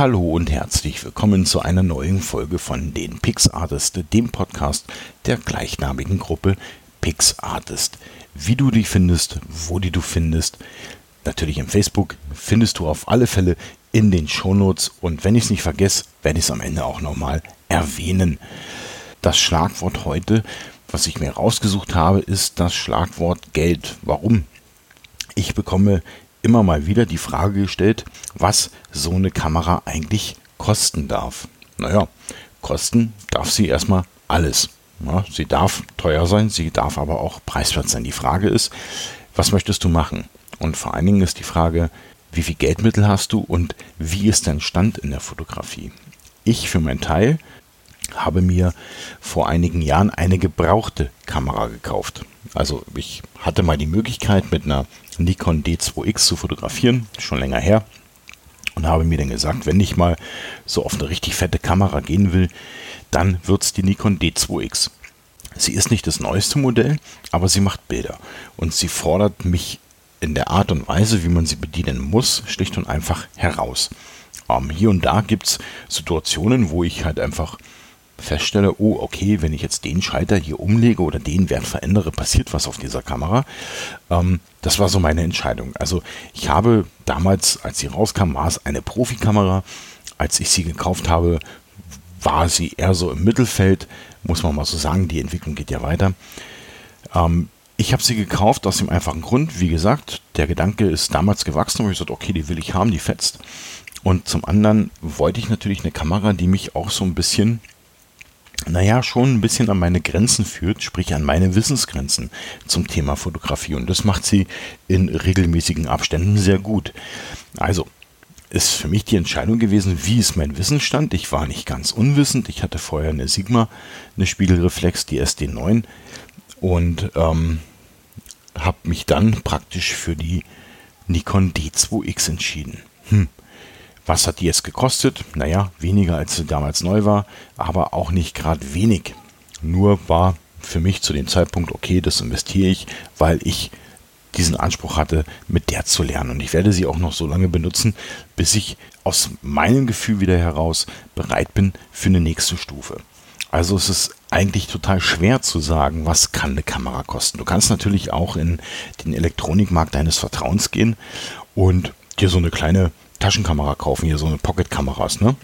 Hallo und herzlich willkommen zu einer neuen Folge von den Pix Artist, dem Podcast der gleichnamigen Gruppe Pix Artist. Wie du dich findest, wo die du findest, natürlich im Facebook, findest du auf alle Fälle in den Shownotes und wenn ich es nicht vergesse, werde ich es am Ende auch nochmal erwähnen. Das Schlagwort heute, was ich mir rausgesucht habe, ist das Schlagwort Geld. Warum? Ich bekomme immer mal wieder die Frage gestellt, was so eine Kamera eigentlich kosten darf. Naja, kosten darf sie erstmal alles. Ja, sie darf teuer sein, sie darf aber auch preiswert sein. Die Frage ist, was möchtest du machen? Und vor allen Dingen ist die Frage, wie viel Geldmittel hast du und wie ist dein Stand in der Fotografie? Ich für meinen Teil habe mir vor einigen Jahren eine gebrauchte Kamera gekauft. Also ich hatte mal die Möglichkeit mit einer Nikon D2X zu fotografieren, schon länger her. Und habe mir dann gesagt, wenn ich mal so auf eine richtig fette Kamera gehen will, dann wird es die Nikon D2X. Sie ist nicht das neueste Modell, aber sie macht Bilder. Und sie fordert mich in der Art und Weise, wie man sie bedienen muss, schlicht und einfach heraus. Ähm, hier und da gibt es Situationen, wo ich halt einfach feststelle, oh, okay, wenn ich jetzt den Schalter hier umlege oder den Wert verändere, passiert was auf dieser Kamera. Ähm, das war so meine Entscheidung. Also ich habe damals, als sie rauskam, war es eine Profikamera. Als ich sie gekauft habe, war sie eher so im Mittelfeld, muss man mal so sagen. Die Entwicklung geht ja weiter. Ähm, ich habe sie gekauft aus dem einfachen Grund, wie gesagt, der Gedanke ist damals gewachsen, wo ich gesagt, okay, die will ich haben, die fetzt. Und zum anderen wollte ich natürlich eine Kamera, die mich auch so ein bisschen naja, schon ein bisschen an meine Grenzen führt, sprich an meine Wissensgrenzen zum Thema Fotografie. Und das macht sie in regelmäßigen Abständen sehr gut. Also, ist für mich die Entscheidung gewesen, wie ist mein Wissensstand. Ich war nicht ganz unwissend. Ich hatte vorher eine Sigma, eine Spiegelreflex, die SD9 und ähm, habe mich dann praktisch für die Nikon D2X entschieden. Hm, was hat die jetzt gekostet? Naja, weniger als sie damals neu war, aber auch nicht gerade wenig. Nur war für mich zu dem Zeitpunkt, okay, das investiere ich, weil ich diesen Anspruch hatte, mit der zu lernen. Und ich werde sie auch noch so lange benutzen, bis ich aus meinem Gefühl wieder heraus bereit bin für eine nächste Stufe. Also es ist eigentlich total schwer zu sagen, was kann eine Kamera kosten. Du kannst natürlich auch in den Elektronikmarkt deines Vertrauens gehen und dir so eine kleine Taschenkamera kaufen, hier so eine Pocket-Kameras, ne?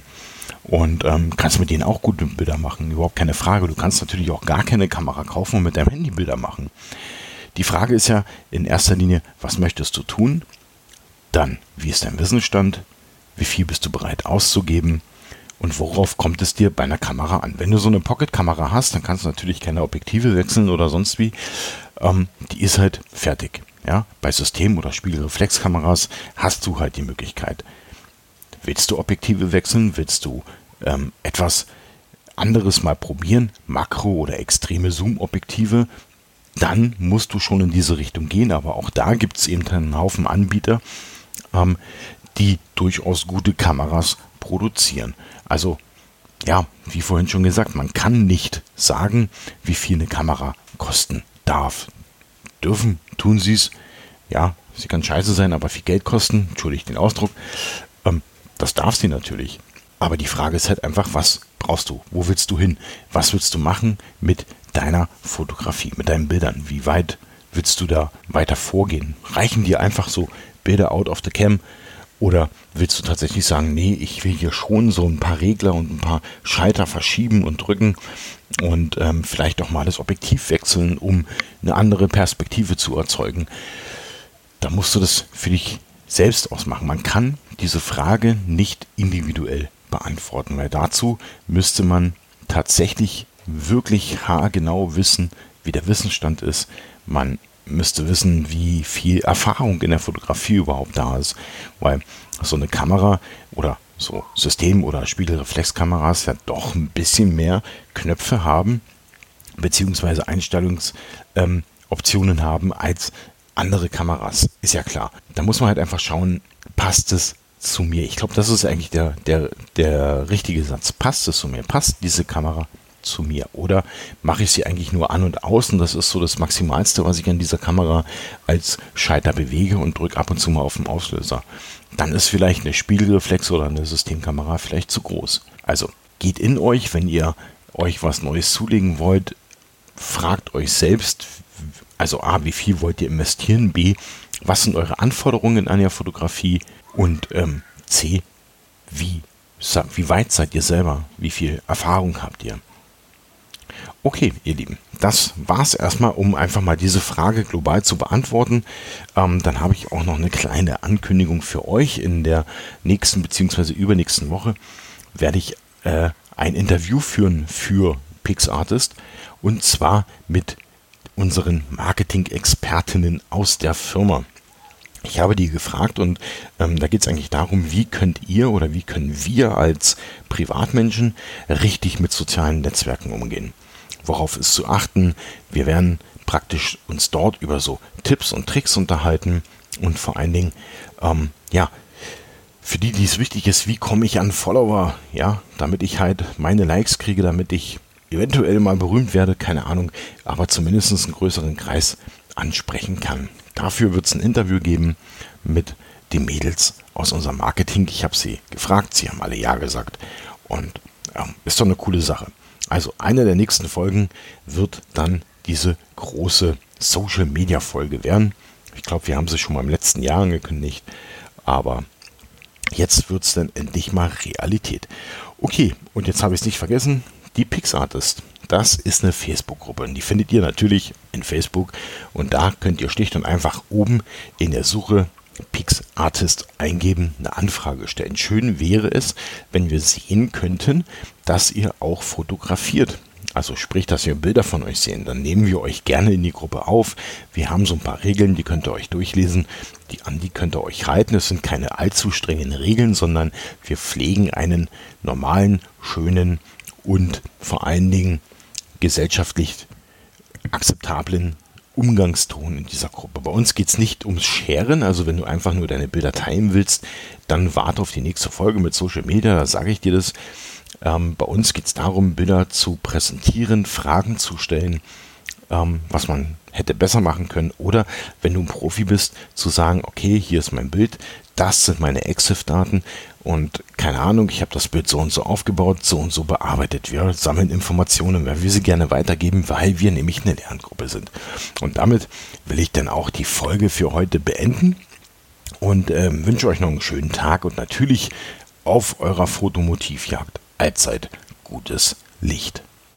Und ähm, kannst mit denen auch gute Bilder machen, überhaupt keine Frage. Du kannst natürlich auch gar keine Kamera kaufen und mit deinem Handy Bilder machen. Die Frage ist ja in erster Linie, was möchtest du tun? Dann, wie ist dein Wissensstand? Wie viel bist du bereit auszugeben? Und worauf kommt es dir bei einer Kamera an? Wenn du so eine Pocket-Kamera hast, dann kannst du natürlich keine Objektive wechseln oder sonst wie. Ähm, die ist halt fertig. Ja, bei System- oder Spiegelreflexkameras hast du halt die Möglichkeit. Willst du Objektive wechseln? Willst du ähm, etwas anderes mal probieren? Makro- oder extreme Zoom-Objektive? Dann musst du schon in diese Richtung gehen. Aber auch da gibt es eben einen Haufen Anbieter, ähm, die durchaus gute Kameras produzieren. Also ja, wie vorhin schon gesagt, man kann nicht sagen, wie viel eine Kamera kosten darf dürfen, tun sie es. Ja, sie kann scheiße sein, aber viel Geld kosten. Entschuldigt den Ausdruck. Ähm, das darf sie natürlich. Aber die Frage ist halt einfach, was brauchst du? Wo willst du hin? Was willst du machen mit deiner Fotografie, mit deinen Bildern? Wie weit willst du da weiter vorgehen? Reichen dir einfach so Bilder out of the cam? Oder willst du tatsächlich sagen, nee, ich will hier schon so ein paar Regler und ein paar Schalter verschieben und drücken und ähm, vielleicht auch mal das Objektiv wechseln, um eine andere Perspektive zu erzeugen. Da musst du das für dich selbst ausmachen. Man kann diese Frage nicht individuell beantworten, weil dazu müsste man tatsächlich wirklich haargenau wissen, wie der Wissensstand ist. Man müsste wissen, wie viel Erfahrung in der Fotografie überhaupt da ist, weil so eine Kamera oder so System- oder Spiegelreflexkameras ja doch ein bisschen mehr Knöpfe haben, beziehungsweise Einstellungsoptionen ähm, haben als andere Kameras. Ist ja klar. Da muss man halt einfach schauen, passt es zu mir? Ich glaube, das ist eigentlich der, der, der richtige Satz. Passt es zu mir? Passt diese Kamera zu mir? Oder mache ich sie eigentlich nur an und aus? Und das ist so das Maximalste, was ich an dieser Kamera als Schalter bewege und drücke ab und zu mal auf den Auslöser. Dann ist vielleicht eine Spiegelreflex oder eine Systemkamera vielleicht zu groß. Also geht in euch, wenn ihr euch was Neues zulegen wollt, fragt euch selbst, also A, wie viel wollt ihr investieren? B, was sind eure Anforderungen an der Fotografie? Und ähm, C, wie, wie weit seid ihr selber? Wie viel Erfahrung habt ihr? Okay, ihr Lieben, das war es erstmal, um einfach mal diese Frage global zu beantworten. Ähm, dann habe ich auch noch eine kleine Ankündigung für euch. In der nächsten bzw. übernächsten Woche werde ich äh, ein Interview führen für PixArtist und zwar mit unseren Marketing-Expertinnen aus der Firma. Ich habe die gefragt und ähm, da geht es eigentlich darum, wie könnt ihr oder wie können wir als Privatmenschen richtig mit sozialen Netzwerken umgehen. Worauf ist zu achten? Wir werden praktisch uns dort über so Tipps und Tricks unterhalten und vor allen Dingen, ähm, ja, für die, die es wichtig ist, wie komme ich an Follower, ja, damit ich halt meine Likes kriege, damit ich eventuell mal berühmt werde, keine Ahnung, aber zumindest einen größeren Kreis ansprechen kann. Dafür wird es ein Interview geben mit den Mädels aus unserem Marketing. Ich habe sie gefragt, sie haben alle Ja gesagt und ja, ist doch eine coole Sache. Also eine der nächsten Folgen wird dann diese große Social Media Folge werden. Ich glaube, wir haben sie schon mal im letzten Jahr angekündigt, aber jetzt wird es dann endlich mal Realität. Okay, und jetzt habe ich es nicht vergessen, die Pixartist. Das ist eine Facebook-Gruppe und die findet ihr natürlich in Facebook und da könnt ihr schlicht und einfach oben in der Suche PixArtist eingeben, eine Anfrage stellen. Schön wäre es, wenn wir sehen könnten, dass ihr auch fotografiert. Also sprich, dass wir Bilder von euch sehen. Dann nehmen wir euch gerne in die Gruppe auf. Wir haben so ein paar Regeln, die könnt ihr euch durchlesen. Die, an die könnt ihr euch halten. Es sind keine allzu strengen Regeln, sondern wir pflegen einen normalen, schönen und vor allen Dingen gesellschaftlich akzeptablen Umgangston in dieser Gruppe. Bei uns geht es nicht ums Scheren, also wenn du einfach nur deine Bilder teilen willst, dann warte auf die nächste Folge mit Social Media, da sage ich dir das. Ähm, bei uns geht es darum, Bilder zu präsentieren, Fragen zu stellen, ähm, was man hätte besser machen können. Oder wenn du ein Profi bist, zu sagen, okay, hier ist mein Bild, das sind meine EXIF-Daten und keine Ahnung, ich habe das Bild so und so aufgebaut, so und so bearbeitet. Wir sammeln Informationen, weil wir sie gerne weitergeben, weil wir nämlich eine Lerngruppe sind. Und damit will ich dann auch die Folge für heute beenden und äh, wünsche euch noch einen schönen Tag und natürlich auf eurer Fotomotivjagd allzeit gutes Licht.